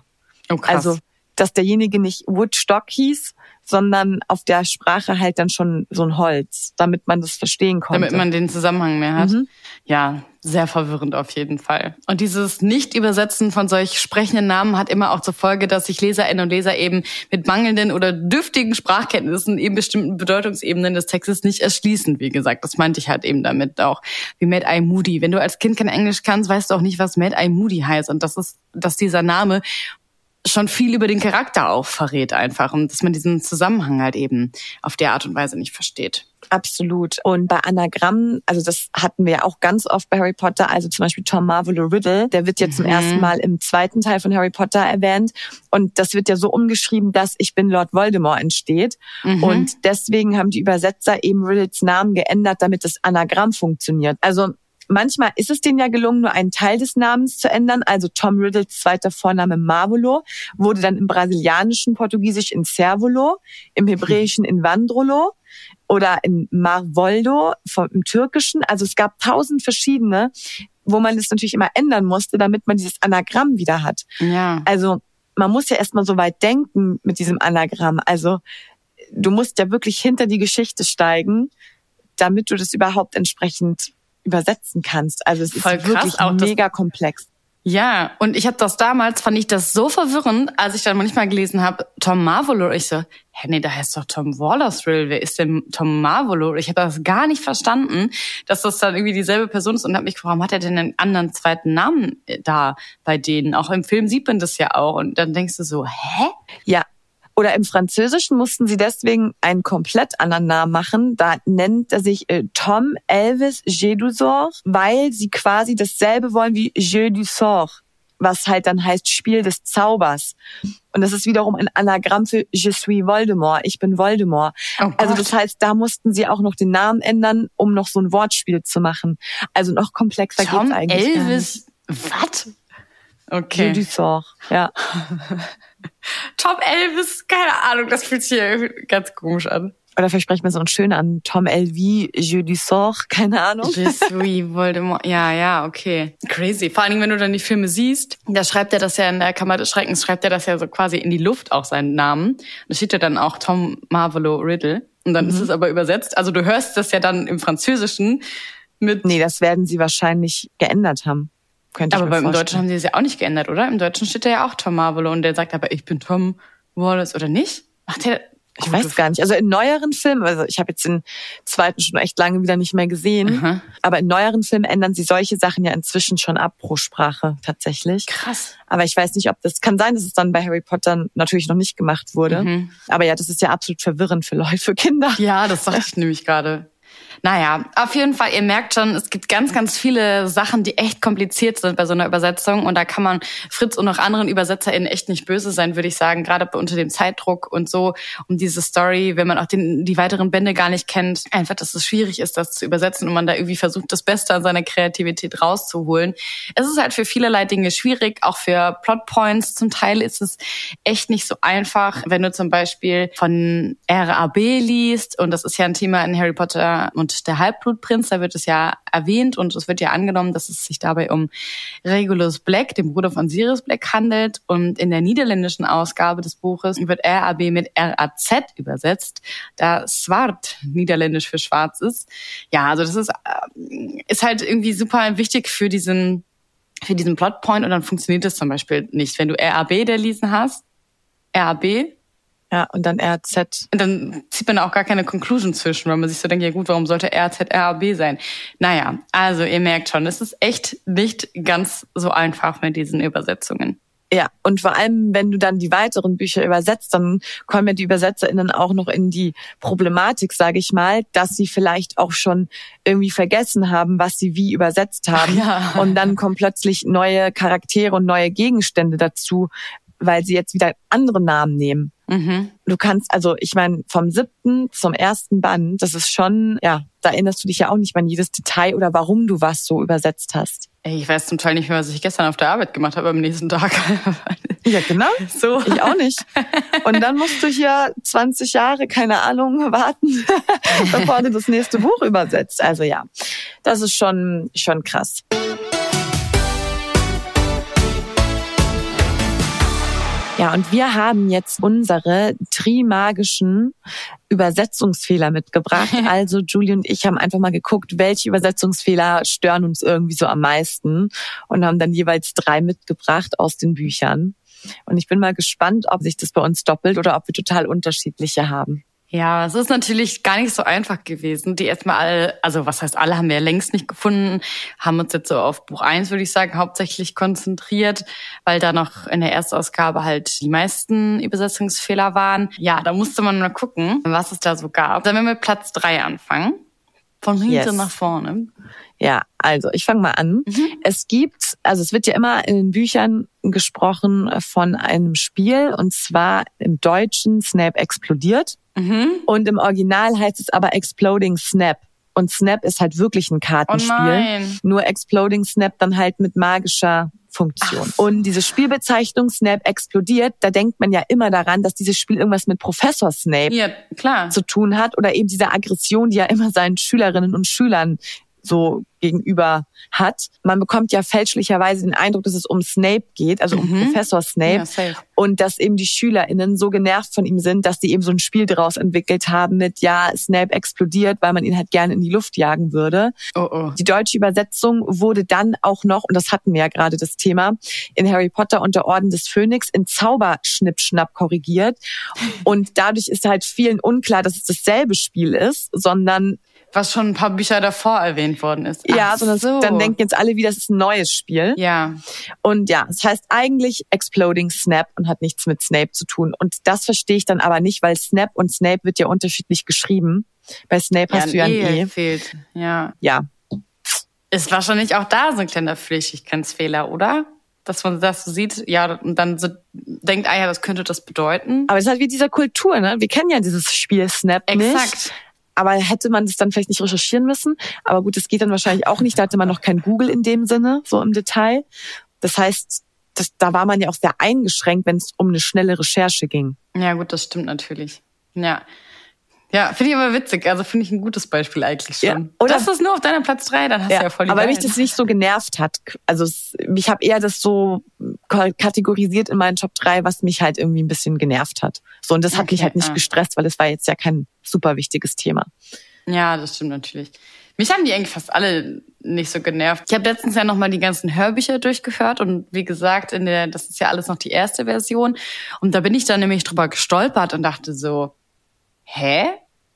Oh, krass. Also, dass derjenige nicht Woodstock hieß, sondern auf der Sprache halt dann schon so ein Holz, damit man das verstehen konnte. Damit man den Zusammenhang mehr hat. Mhm. Ja, sehr verwirrend auf jeden Fall. Und dieses Nicht-Übersetzen von solch sprechenden Namen hat immer auch zur Folge, dass sich Leserinnen und Leser eben mit mangelnden oder dürftigen Sprachkenntnissen eben bestimmten Bedeutungsebenen des Textes nicht erschließen. Wie gesagt, das meinte ich halt eben damit auch. Wie Mad Eye Moody. Wenn du als Kind kein Englisch kannst, weißt du auch nicht, was Mad Eye Moody heißt. Und das ist, dass dieser Name schon viel über den Charakter auch verrät einfach und dass man diesen Zusammenhang halt eben auf der Art und Weise nicht versteht. Absolut. Und bei Anagrammen, also das hatten wir ja auch ganz oft bei Harry Potter, also zum Beispiel Tom Marvolo Riddle, der wird jetzt mhm. zum ersten Mal im zweiten Teil von Harry Potter erwähnt. Und das wird ja so umgeschrieben, dass ich bin Lord Voldemort entsteht. Mhm. Und deswegen haben die Übersetzer eben Riddles Namen geändert, damit das Anagramm funktioniert. Also Manchmal ist es denen ja gelungen, nur einen Teil des Namens zu ändern. Also Tom Riddles zweiter Vorname Marvolo wurde dann im brasilianischen Portugiesisch in Servolo, im hebräischen in Vandrolo oder in Marvoldo im türkischen. Also es gab tausend verschiedene, wo man es natürlich immer ändern musste, damit man dieses Anagramm wieder hat. Ja. Also man muss ja erstmal so weit denken mit diesem Anagramm. Also du musst ja wirklich hinter die Geschichte steigen, damit du das überhaupt entsprechend übersetzen kannst. Also es Voll ist krass, wirklich auch mega komplex. Ja, und ich habe das damals, fand ich das so verwirrend, als ich dann manchmal gelesen habe, Tom Marvolo. Ich so, hä, nee, da heißt doch Tom Waller-Thrill. Wer ist denn Tom Marvolo? Ich habe das gar nicht verstanden, dass das dann irgendwie dieselbe Person ist und habe mich gefragt, warum hat er denn einen anderen zweiten Namen äh, da bei denen? Auch im Film sieht man das ja auch. Und dann denkst du so, hä? Ja. Oder im Französischen mussten sie deswegen einen komplett anderen Namen machen. Da nennt er sich äh, Tom Elvis Jeu du Sort, weil sie quasi dasselbe wollen wie Jeu du Sort, was halt dann heißt Spiel des Zaubers. Und das ist wiederum ein Anagramm für Je suis Voldemort, ich bin Voldemort. Oh also das heißt, da mussten sie auch noch den Namen ändern, um noch so ein Wortspiel zu machen. Also noch komplexer Tom geht's eigentlich. Elvis, was? Okay. du Sort, ja. Tom Elvis, keine Ahnung, das fühlt sich hier ganz komisch an. Oder vielleicht sprechen wir so ein schön an. Tom Elvie, Jeu du Sort, keine Ahnung. Je suis Voldemort. Ja, ja, okay. Crazy. Vor allen Dingen, wenn du dann die Filme siehst, da schreibt er das ja in der Kammer des Schreckens, schreibt er das ja so quasi in die Luft auch seinen Namen. Da steht ja dann auch Tom Marvolo Riddle. Und dann ist es aber übersetzt. Also du hörst das ja dann im Französischen mit. Nee, das werden sie wahrscheinlich geändert haben. Könnte aber beim Deutschen haben sie es ja auch nicht geändert, oder? Im Deutschen steht da ja auch Tom Marvolo und der sagt aber, ich bin Tom Wallace, oder nicht? Macht der. Ich weiß gar nicht. Also in neueren Filmen, also ich habe jetzt den zweiten schon echt lange wieder nicht mehr gesehen, Aha. aber in neueren Filmen ändern sie solche Sachen ja inzwischen schon ab pro Sprache tatsächlich. Krass. Aber ich weiß nicht, ob das kann sein, dass es dann bei Harry Potter natürlich noch nicht gemacht wurde. Mhm. Aber ja, das ist ja absolut verwirrend für Leute, für Kinder. Ja, das dachte ich nämlich gerade. Naja, auf jeden Fall, ihr merkt schon, es gibt ganz, ganz viele Sachen, die echt kompliziert sind bei so einer Übersetzung. Und da kann man Fritz und auch anderen ÜbersetzerInnen echt nicht böse sein, würde ich sagen, gerade unter dem Zeitdruck und so um diese Story, wenn man auch den, die weiteren Bände gar nicht kennt. Einfach, dass es schwierig ist, das zu übersetzen und man da irgendwie versucht, das Beste an seiner Kreativität rauszuholen. Es ist halt für vielerlei Dinge schwierig, auch für Plotpoints. Zum Teil ist es echt nicht so einfach, wenn du zum Beispiel von RAB liest und das ist ja ein Thema in Harry Potter und der Halbblutprinz, da wird es ja erwähnt und es wird ja angenommen, dass es sich dabei um Regulus Black, dem Bruder von Sirius Black, handelt und in der niederländischen Ausgabe des Buches wird RAB mit RAZ übersetzt, da Swart niederländisch für schwarz ist. Ja, also das ist, äh, ist halt irgendwie super wichtig für diesen für diesen Plotpoint und dann funktioniert das zum Beispiel nicht. Wenn du RAB der lesen hast, RAB, Ja, und dann RZ. und dann zieht man auch gar keine Conclusion zwischen, weil man sich so denkt, ja gut, warum sollte RZ RAB sein? Naja, also ihr merkt schon, es ist echt nicht ganz so einfach mit diesen Übersetzungen. Ja, und vor allem, wenn du dann die weiteren Bücher übersetzt, dann kommen ja die ÜbersetzerInnen auch noch in die Problematik, sage ich mal, dass sie vielleicht auch schon irgendwie vergessen haben, was sie wie übersetzt haben. Ja. Und dann kommen plötzlich neue Charaktere und neue Gegenstände dazu, weil sie jetzt wieder andere Namen nehmen. Mhm. Du kannst, also ich meine, vom siebten zum ersten Band, das ist schon, ja, da erinnerst du dich ja auch nicht mehr an jedes Detail oder warum du was so übersetzt hast. Ey, ich weiß zum Teil nicht mehr, was ich gestern auf der Arbeit gemacht habe am nächsten Tag. Ja, genau. so. Ich auch nicht. Und dann musst du hier 20 Jahre, keine Ahnung, warten, bevor du das nächste Buch übersetzt. Also ja, das ist schon, schon krass. Ja, und wir haben jetzt unsere trimagischen Übersetzungsfehler mitgebracht. Also Julie und ich haben einfach mal geguckt, welche Übersetzungsfehler stören uns irgendwie so am meisten und haben dann jeweils drei mitgebracht aus den Büchern. Und ich bin mal gespannt, ob sich das bei uns doppelt oder ob wir total unterschiedliche haben. Ja, es ist natürlich gar nicht so einfach gewesen. Die erstmal alle, also was heißt alle, haben wir ja längst nicht gefunden, haben uns jetzt so auf Buch eins würde ich sagen, hauptsächlich konzentriert, weil da noch in der Erstausgabe halt die meisten Übersetzungsfehler waren. Ja, da musste man mal gucken, was es da so gab. Dann werden wir mit Platz drei anfangen. Von hinten Yes. nach vorne. Ja, also ich fange mal an. Es gibt, also es wird ja immer in den Büchern gesprochen von einem Spiel und zwar im Deutschen Snape explodiert Mhm. und im Original heißt es aber Exploding Snap. Und Snap ist halt wirklich ein Oh Kartenspiel. nein. Nur Exploding Snap dann halt mit magischer Funktion. Und diese Spielbezeichnung Snap explodiert, da denkt man ja immer daran, dass dieses Spiel irgendwas mit Professor Snape Ja, klar. zu tun hat oder eben diese Aggression, die er immer seinen Schülerinnen und Schülern so gegenüber hat. Man bekommt ja fälschlicherweise den Eindruck, dass es um Snape geht, also um Professor Snape. Ja, und dass eben die SchülerInnen so genervt von ihm sind, dass sie eben so ein Spiel daraus entwickelt haben mit, ja, Snape explodiert, weil man ihn halt gerne in die Luft jagen würde. Oh, oh. Die deutsche Übersetzung wurde dann auch noch, und das hatten wir ja gerade das Thema, in Harry Potter und der Orden des Phönix in Zauberschnippschnapp korrigiert. Und dadurch ist halt vielen unklar, dass es dasselbe Spiel ist, sondern Was schon ein paar Bücher davor erwähnt worden ist. ja, Ach sondern so. dann denken jetzt alle wieder, es ist ein neues Spiel. Ja, Und ja, es heißt eigentlich Exploding Snap und hat nichts mit Snape zu tun. Und das verstehe ich dann aber nicht, weil Snap und Snape wird ja unterschiedlich geschrieben. Bei Snape ja, hast du ja ein E E. fehlt. Ja. Ja, Ist wahrscheinlich auch da so ein kleiner Flüchtigkeitsfehler, oder? Dass man das sieht, ja, und dann so denkt, ah ja, das könnte das bedeuten. aber es ist halt wie dieser Kultur, ne? Wir kennen ja dieses Spiel Snap nicht. Exakt. Aber hätte man das dann vielleicht nicht recherchieren müssen? Aber gut, das geht dann wahrscheinlich auch nicht. Da hatte man noch kein Google in dem Sinne, so im Detail. Das heißt, das, da war man ja auch sehr eingeschränkt, wenn es um eine schnelle Recherche ging. Ja, gut, das stimmt natürlich. Ja. Ja, finde ich aber witzig. Also finde ich ein gutes Beispiel eigentlich schon. Ja, oder- das ist nur auf deiner Platz drei, dann hast du ja voll die aber mich geilen. das nicht so genervt hat. Also ich habe eher das so kategorisiert in meinen Top 3, was mich halt irgendwie ein bisschen genervt hat. So und das hat mich Okay, halt nicht ah. gestresst, weil es war jetzt ja kein super wichtiges Thema. Ja, das stimmt natürlich. Mich haben die eigentlich fast alle nicht so genervt. Ich habe letztens ja nochmal die ganzen Hörbücher durchgehört und wie gesagt, in der, das ist ja alles noch die erste Version. Und da bin ich dann nämlich drüber gestolpert und dachte so, hä?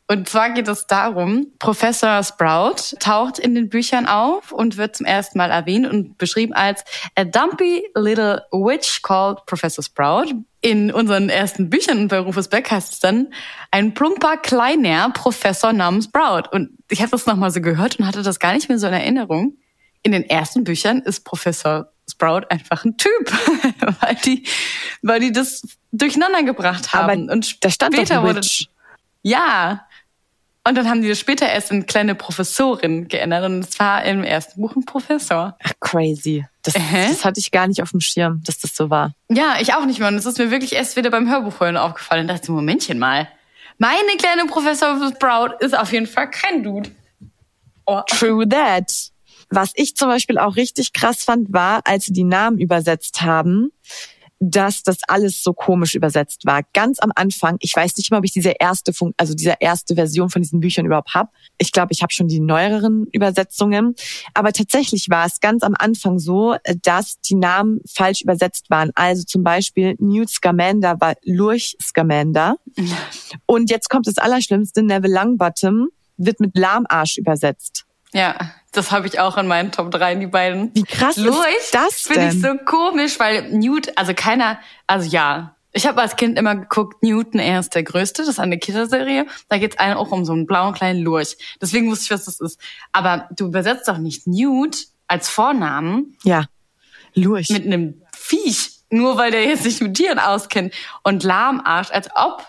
Und zwar geht es darum, Professor Sprout taucht in den Büchern auf und wird zum ersten Mal erwähnt und beschrieben als a dumpy little witch called Professor Sprout. In unseren ersten Büchern bei Rufus Beck heißt es dann ein plumper kleiner Professor namens Sprout. Und ich habe das nochmal so gehört und hatte das gar nicht mehr so in Erinnerung. In den ersten Büchern ist Professor Sprout einfach ein Typ, weil die, weil die das durcheinander gebracht haben. Aber und später wurde Witch. ja. Und dann haben die das später erst in kleine Professorin geändert und es war im ersten Buch ein Professor. Ach, crazy. Das, Hä? das hatte ich gar nicht auf dem Schirm, dass das so war. Ja, ich auch nicht mehr. Und es ist mir wirklich erst wieder beim Hörbuch hören aufgefallen. Und dachte ich so, Momentchen mal. Meine kleine Professor Sprout ist auf jeden Fall kein Dude. Oh. True that. Was ich zum Beispiel auch richtig krass fand, war, als sie die Namen übersetzt haben, dass das alles so komisch übersetzt war. Ganz am Anfang, ich weiß nicht mal, ob ich diese erste, Fun also diese erste Version von diesen Büchern überhaupt hab. Ich glaube, ich habe schon die neueren Übersetzungen. Aber tatsächlich war es ganz am Anfang so, äh, dass die Namen falsch übersetzt waren. Also zum Beispiel Newt Scamander war Lurch Scamander. Und jetzt kommt das Allerschlimmste, Neville Longbottom wird mit Lahmarsch übersetzt. Ja, das habe ich auch in meinen Top 3, die beiden. Wie krass Lurch ist das Finde ich denn? so komisch, weil Newt, also keiner, also ja. Ich habe als Kind immer geguckt, Newton, er ist der Größte, das ist eine Kinderserie. Da geht es einen auch um so einen blauen kleinen Lurch. Deswegen wusste ich, was das ist. Aber du übersetzt doch nicht Newt als Vornamen Ja, Lurch. mit einem Viech, nur weil der jetzt sich mit Tieren auskennt. Und Lahmarsch, als ob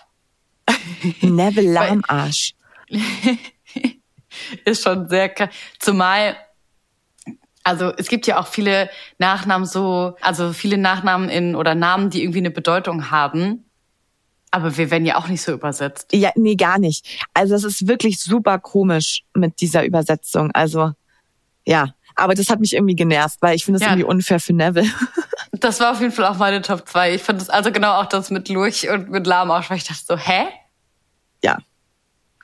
Neville Lahmarsch. ist schon sehr krass. Zumal, also es gibt ja auch viele Nachnamen so, also viele Nachnamen in oder Namen, die irgendwie eine Bedeutung haben. Aber wir werden ja auch nicht so übersetzt. Ja, nee, gar nicht. Also es ist wirklich super komisch mit dieser Übersetzung. Also ja, aber das hat mich irgendwie genervt, weil ich finde es Ja. irgendwie unfair für Neville. Das war auf jeden Fall auch meine Top 2. Ich fand das, also genau auch das mit Lurch und mit Lahmarsch, weil ich dachte so, hä? ja,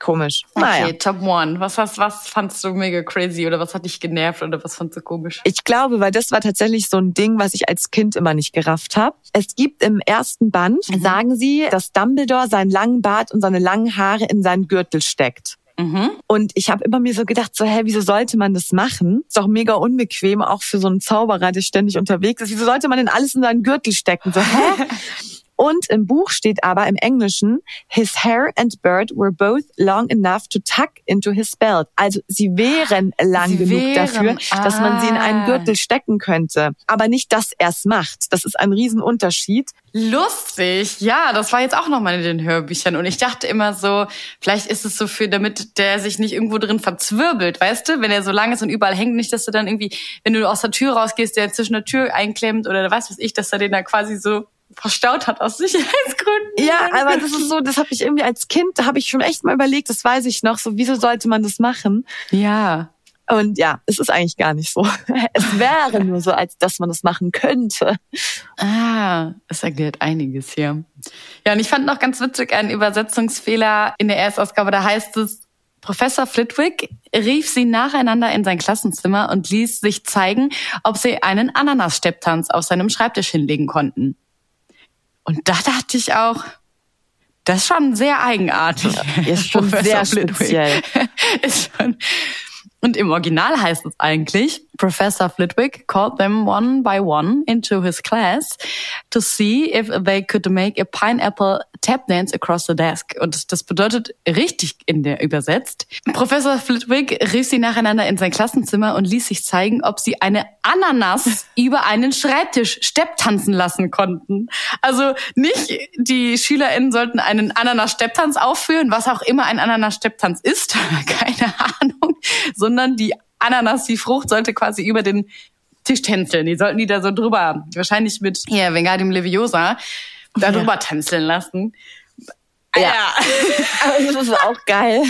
komisch. Okay, Naja. Top 1. Was hast, was fandst du mega crazy oder was hat dich genervt oder was fandst du komisch? Ich glaube, weil das war tatsächlich so ein Ding, was ich als Kind immer nicht gerafft habe. Es gibt im ersten Band, Mhm. sagen sie, dass Dumbledore seinen langen Bart und seine langen Haare in seinen Gürtel steckt. Mhm. Und ich habe immer mir so gedacht, so, hä, wieso sollte man das machen? Ist doch mega unbequem, auch für so einen Zauberer, der ständig unterwegs ist. Wieso sollte man denn alles in seinen Gürtel stecken? So, hä? Und im Buch steht aber im Englischen, his hair and beard were both long enough to tuck into his belt. Also sie wären lang Sie genug wären, dafür, dass man sie in einen ah. Gürtel stecken könnte. Aber nicht, dass er es macht. Das ist ein Riesenunterschied. Lustig, ja, das war jetzt auch nochmal in den Hörbüchern und ich dachte immer so, vielleicht ist es so für, damit der sich nicht irgendwo drin verzwirbelt, weißt du, wenn er so lang ist und überall hängt, nicht, dass du dann irgendwie, wenn du aus der Tür rausgehst, der zwischen der Tür einklemmt oder weiß was ich, dass er den da quasi so verstaut hat aus Sicherheitsgründen. Ja, aber das ist so, das habe ich irgendwie als Kind, da habe ich schon echt mal überlegt, das weiß ich noch, so wieso sollte man das machen? ja. Und ja, es ist eigentlich gar nicht so. Es wäre nur so, als dass man das machen könnte. Ah, es erklärt einiges hier. Ja, und ich fand noch ganz witzig einen Übersetzungsfehler in der Erstausgabe. Da heißt es, Professor Flitwick rief sie nacheinander in sein Klassenzimmer und ließ sich zeigen, ob sie einen Ananas-Stepptanz auf seinem Schreibtisch hinlegen konnten. Und da dachte ich auch, das ist schon sehr eigenartig. Ja, ist schon sehr speziell. ist schon, und im Original heißt es eigentlich, Professor Flitwick called them one by one into his class to see if they could make a pineapple tap dance across the desk. Und das bedeutet richtig in der übersetzt. Professor Flitwick rief sie nacheinander in sein Klassenzimmer und ließ sich zeigen, ob sie eine Ananas über einen Schreibtisch stepptanzen lassen konnten. Also nicht die SchülerInnen sollten einen Ananas-Stepptanz aufführen, was auch immer ein Ananas-Stepptanz ist, keine Ahnung, sondern die Ananas, die Frucht, sollte quasi über den Tisch tänzeln. Die sollten die da so drüber, wahrscheinlich mit hier Vengadium Leviosa, da drüber ja. tänzeln lassen. Ja. ja. Aber das ist auch geil,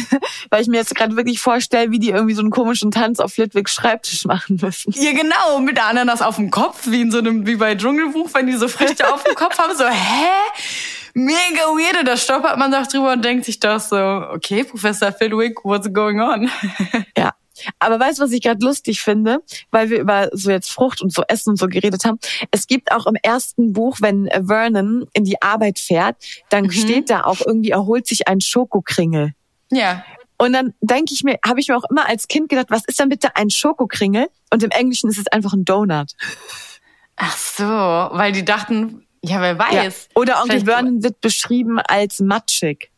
weil ich mir jetzt gerade wirklich vorstelle, wie die irgendwie so einen komischen Tanz auf Flitwicks Schreibtisch machen müssen. Ja, genau, mit der Ananas auf dem Kopf, wie in so einem, wie bei Dschungelbuch, wenn die so Früchte auf dem Kopf haben, so, hä? Mega weird. Da stoppert man doch drüber und denkt sich doch so, okay, Professor Flitwick, what's going on? Ja. Aber weißt du, was ich gerade lustig finde, weil wir über so jetzt Frucht und so Essen und so geredet haben. Es gibt auch im ersten Buch, wenn Vernon in die Arbeit fährt, dann mhm. steht da auch irgendwie erholt sich ein Schokokringel. Ja. Und dann denke ich mir, habe ich mir auch immer als Kind gedacht, was ist denn bitte ein Schokokringel? Und im Englischen ist es einfach ein Donut. Ach so, weil die dachten, ja, wer weiß. Ja. Oder Onkel Vernon wird beschrieben als matschig.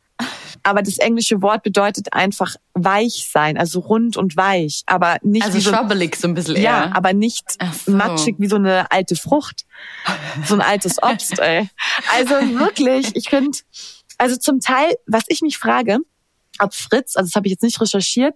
Aber das englische Wort bedeutet einfach weich sein, also rund und weich, aber nicht also wie so, schwabbelig so ein bisschen eher. Ja, aber nicht so. matschig wie so eine alte Frucht, so ein altes Obst. ey. Also wirklich, ich finde, also zum Teil, was ich mich frage, ob Fritz, also das habe ich jetzt nicht recherchiert,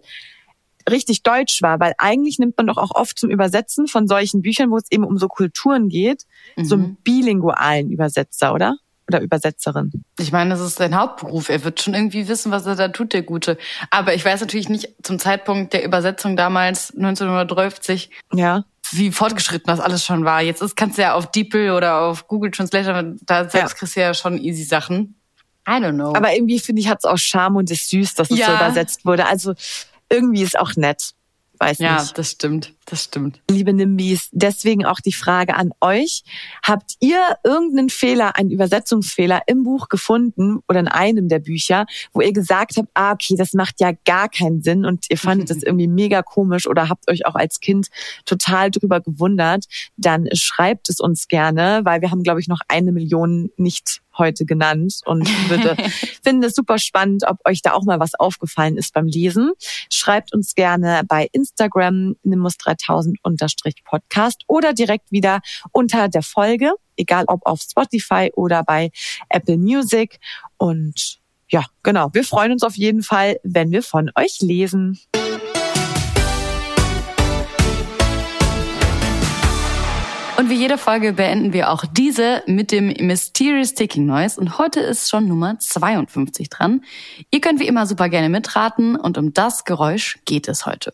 richtig deutsch war, weil eigentlich nimmt man doch auch oft zum Übersetzen von solchen Büchern, wo es eben um so Kulturen geht, mhm. so einen bilingualen Übersetzer, oder? Oder Übersetzerin. Ich meine, das ist sein Hauptberuf. Er wird schon irgendwie wissen, was er da tut, der Gute. Aber ich weiß natürlich nicht zum Zeitpunkt der Übersetzung damals 1930. Ja. Wie fortgeschritten das alles schon war. Jetzt ist, kannst du ja auf DeepL oder auf Google Translator, da selbst ja. kriegst du ja schon easy Sachen. I don't know. Aber irgendwie finde ich, hat es auch Charme und ist süß, dass es ja. so übersetzt wurde. Also irgendwie ist auch nett. Weiß ja, nicht. das stimmt, das stimmt. Liebe Nimbis, deswegen auch die Frage an euch. Habt ihr irgendeinen Fehler, einen Übersetzungsfehler im Buch gefunden oder in einem der Bücher, wo ihr gesagt habt, ah, okay, das macht ja gar keinen Sinn und ihr fandet das irgendwie mega komisch oder habt euch auch als Kind total drüber gewundert, dann schreibt es uns gerne, weil wir haben, glaube ich, noch eine Million nicht heute genannt und würde, finde es super spannend, ob euch da auch mal was aufgefallen ist beim Lesen. Schreibt uns gerne bei Instagram, Nimus3 100.000-Podcast oder direkt wieder unter der Folge, egal ob auf Spotify oder bei Apple Music. Und ja, genau, wir freuen uns auf jeden Fall, wenn wir von euch lesen. Und wie jede Folge beenden wir auch diese mit dem Mysterious Ticking Noise. Und heute ist schon Nummer 52 dran. Ihr könnt wie immer super gerne mitraten und um das Geräusch geht es heute.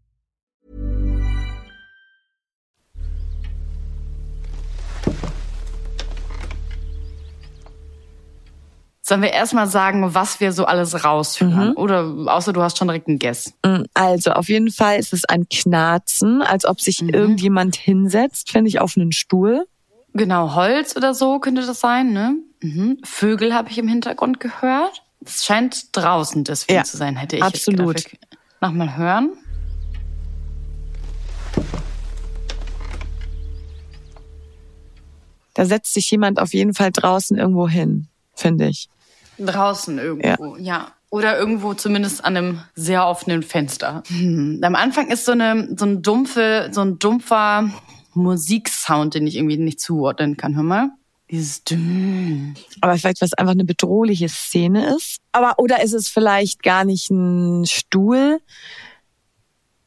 Sollen wir erstmal sagen, was wir so alles raushören? Mhm. Oder außer du hast schon direkt einen Guess. Mm, also auf jeden Fall ist es ein Knarzen, als ob sich mhm. irgendjemand hinsetzt, finde ich, auf einen Stuhl. Genau, Holz oder so könnte das sein, ne? Mhm. Vögel habe ich im Hintergrund gehört. Es scheint draußen deswegen ja, zu sein, hätte ich absolut. Jetzt Nochmal hören. Da setzt sich jemand auf jeden Fall draußen irgendwo hin, finde ich. Draußen irgendwo, ja. ja. Oder irgendwo zumindest an einem sehr offenen Fenster. Hm. Am Anfang ist so eine so ein dumpfe, so ein dumpfer Musiksound, den ich irgendwie nicht zuordnen kann. Hör mal. Dieses Aber vielleicht, was einfach eine bedrohliche Szene ist. Aber oder ist es vielleicht gar nicht ein Stuhl?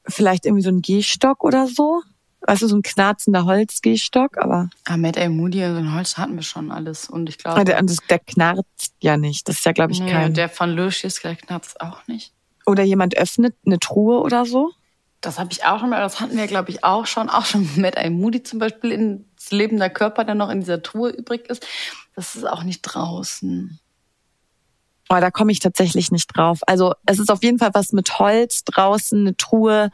Vielleicht irgendwie so ein Gehstock oder so? Weißt du, so ein knarzender Holzgehstock, aber. Ah, Mad A. Moody, so ein Holz hatten wir schon alles. Und ich glaube. Ah, der, der knarzt ja nicht. Das ist ja, glaube ich, nee, kein. Der von Lucius, der knarzt auch nicht. Oder jemand öffnet eine Truhe oder so? Das habe ich auch schon mal, das hatten wir, glaube ich, auch schon. Auch schon mit einem Moody zum Beispiel ins lebender Körper, der noch in dieser Truhe übrig ist. Das ist auch nicht draußen. Oh, da komme ich tatsächlich nicht drauf. Also es ist auf jeden Fall was mit Holz draußen, eine Truhe.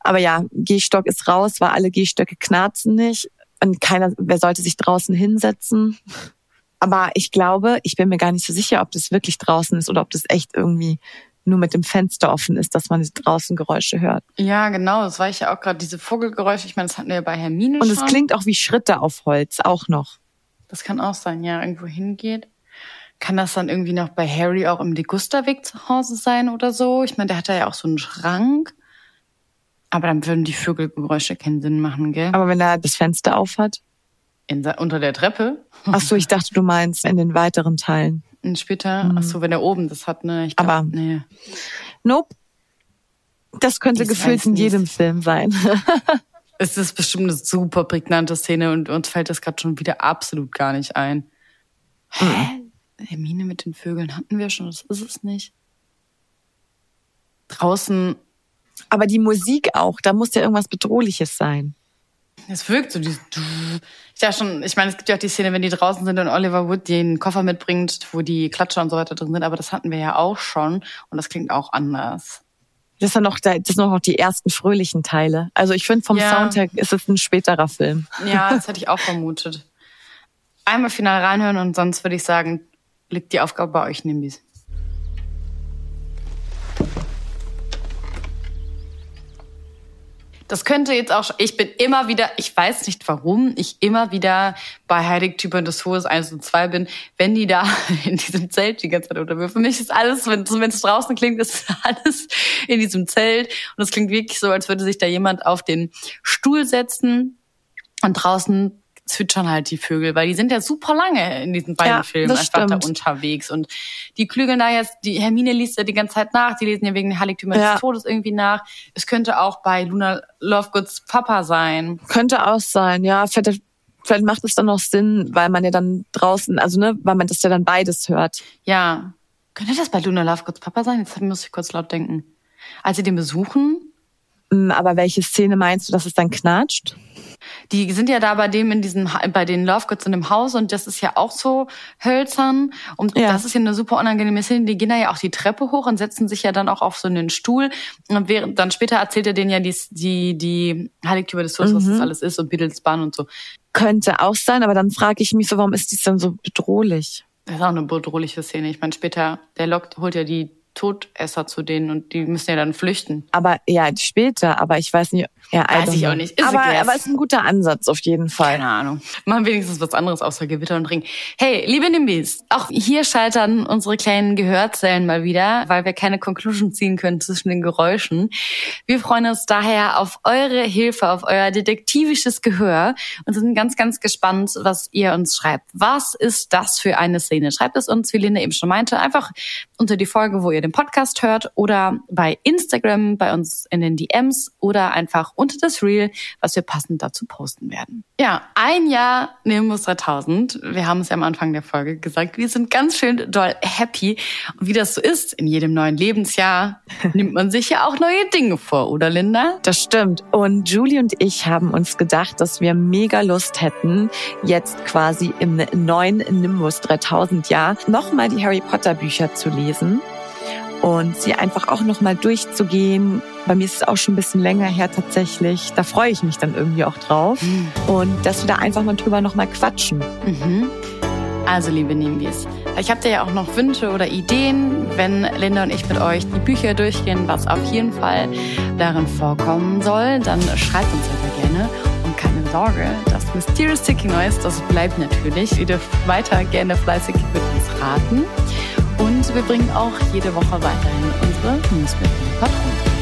Aber ja, Gehstock ist raus, weil alle Gehstöcke knarzen nicht. Und keiner, wer sollte sich draußen hinsetzen? Aber ich glaube, ich bin mir gar nicht so sicher, ob das wirklich draußen ist oder ob das echt irgendwie nur mit dem Fenster offen ist, dass man draußen Geräusche hört. Ja, genau. Das war ich ja auch gerade, diese Vogelgeräusche. Ich meine, das hatten wir ja bei Hermine Und es klingt auch wie Schritte auf Holz, auch noch. Das kann auch sein, ja, irgendwo hingeht. Kann das dann irgendwie noch bei Harry auch im Degusterweg zu Hause sein oder so? Ich meine, der hat da ja auch so einen Schrank. Aber dann würden die Vögelgeräusche keinen Sinn machen, gell? Aber wenn er das Fenster aufhat? In, unter der Treppe? Ach so, ich dachte, du meinst in den weiteren Teilen. Und später, ach so, wenn er oben das hat, ne? Glaub, Aber- nee. Nope. Das könnte Ich gefühlt in jedem Film sein. Es ist bestimmt eine super prägnante Szene und uns fällt das gerade schon wieder absolut gar nicht ein. Hä? Hermine mit den Vögeln hatten wir schon, das ist es nicht. Draußen, Aber die Musik auch, da muss ja irgendwas Bedrohliches sein. es wirkt so dieses Ich ja schon, ich meine, es gibt ja auch die Szene, wenn die draußen sind und Oliver Wood den Koffer mitbringt, wo die Klatscher und so weiter drin sind, aber das hatten wir ja auch schon und das klingt auch anders. Das sind noch, das sind noch die ersten fröhlichen Teile. Also ich finde vom Ja. Soundtrack ist es ein späterer Film. Ja, das hätte ich auch vermutet. Einmal final reinhören und sonst würde ich sagen, liegt die Aufgabe bei euch, Nimbis. Das könnte jetzt auch, ich bin immer wieder, ich weiß nicht warum, ich immer wieder bei Heiligtümern des Hohes 1 und 2 bin, wenn die da in diesem Zelt die ganze Zeit unterwürfen. Für mich ist alles, wenn es draußen klingt, ist alles in diesem Zelt. Und es klingt wirklich so, als würde sich da jemand auf den Stuhl setzen und draußen zwitschern halt die Vögel, weil die sind ja super lange in diesen beiden Ja, Filmen einfach stimmt. da unterwegs. Und die klügeln da jetzt, die Hermine liest ja die ganze Zeit nach, die lesen ja wegen der Heiligtümer Ja. des Todes irgendwie nach. Es könnte auch bei Luna Lovegoods Papa sein. Könnte auch sein, ja. Vielleicht, vielleicht macht es dann noch Sinn, weil man ja dann draußen, also ne, weil man das ja dann beides hört. Ja. Könnte das bei Luna Lovegoods Papa sein? Jetzt muss ich kurz laut denken. Als sie den besuchen, Aber welche Szene meinst du, dass es dann knatscht? die sind ja da bei dem in diesem bei den Lovegoods in dem Haus und das ist ja auch so hölzern und Ja. das ist ja eine super unangenehme Szene. Die gehen da ja auch die Treppe hoch und setzen sich ja dann auch auf so einen Stuhl und während dann später erzählt er denen ja die die die Heiligtümer des Todes, was Mhm. das alles ist und Beatles-Bahn und so. Könnte auch sein, aber dann frage ich mich so, warum ist dies dann so bedrohlich? Das ist auch eine bedrohliche Szene. Ich meine, später der lockt holt ja die Todesser zu denen und die müssen ja dann flüchten. Aber ja, später, aber ich weiß nicht. Ja, Weiß ich auch nicht. Ist aber, aber ist ein guter Ansatz auf jeden Fall. Keine Ahnung. Machen wenigstens was anderes außer Gewitter und Ring. Hey, liebe Nimbis, auch hier scheitern unsere kleinen Gehörzellen mal wieder, weil wir keine Conclusion ziehen können zwischen den Geräuschen. Wir freuen uns daher auf eure Hilfe, auf euer detektivisches Gehör und sind ganz, ganz gespannt, was ihr uns schreibt. Was ist das für eine Szene? Schreibt es uns, wie Linda eben schon meinte, einfach unter die Folge, wo ihr den Podcast hört oder bei Instagram, bei uns in den DMs oder einfach unter das Reel, was wir passend dazu posten werden. Ja, ein Jahr Nimbus 3000. Wir haben es ja am Anfang der Folge gesagt. Wir sind ganz schön doll happy. Und wie das so ist, in jedem neuen Lebensjahr nimmt man sich ja auch neue Dinge vor, oder Linda? Das stimmt. Und Julie und ich haben uns gedacht, dass wir mega Lust hätten, jetzt quasi im neuen Nimbus 3000 Jahr nochmal die Harry Potter Bücher zu lesen und sie einfach auch nochmal durchzugehen. Bei mir ist es auch schon ein bisschen länger her tatsächlich. Da freue ich mich dann irgendwie auch drauf. Und dass wir da einfach mal drüber nochmal quatschen. Mhm. Also, liebe Nimbis, ich habe ja auch noch Wünsche oder Ideen, wenn Linda und ich mit euch die Bücher durchgehen, was auf jeden Fall darin vorkommen soll, dann schreibt uns sehr, sehr gerne. Und keine Sorge, das Mysterious Sticky Noise, das bleibt natürlich. Ihr dürft weiter gerne fleißig mit uns raten. Wir bringen auch jede Woche weiterhin unsere News mit Patron.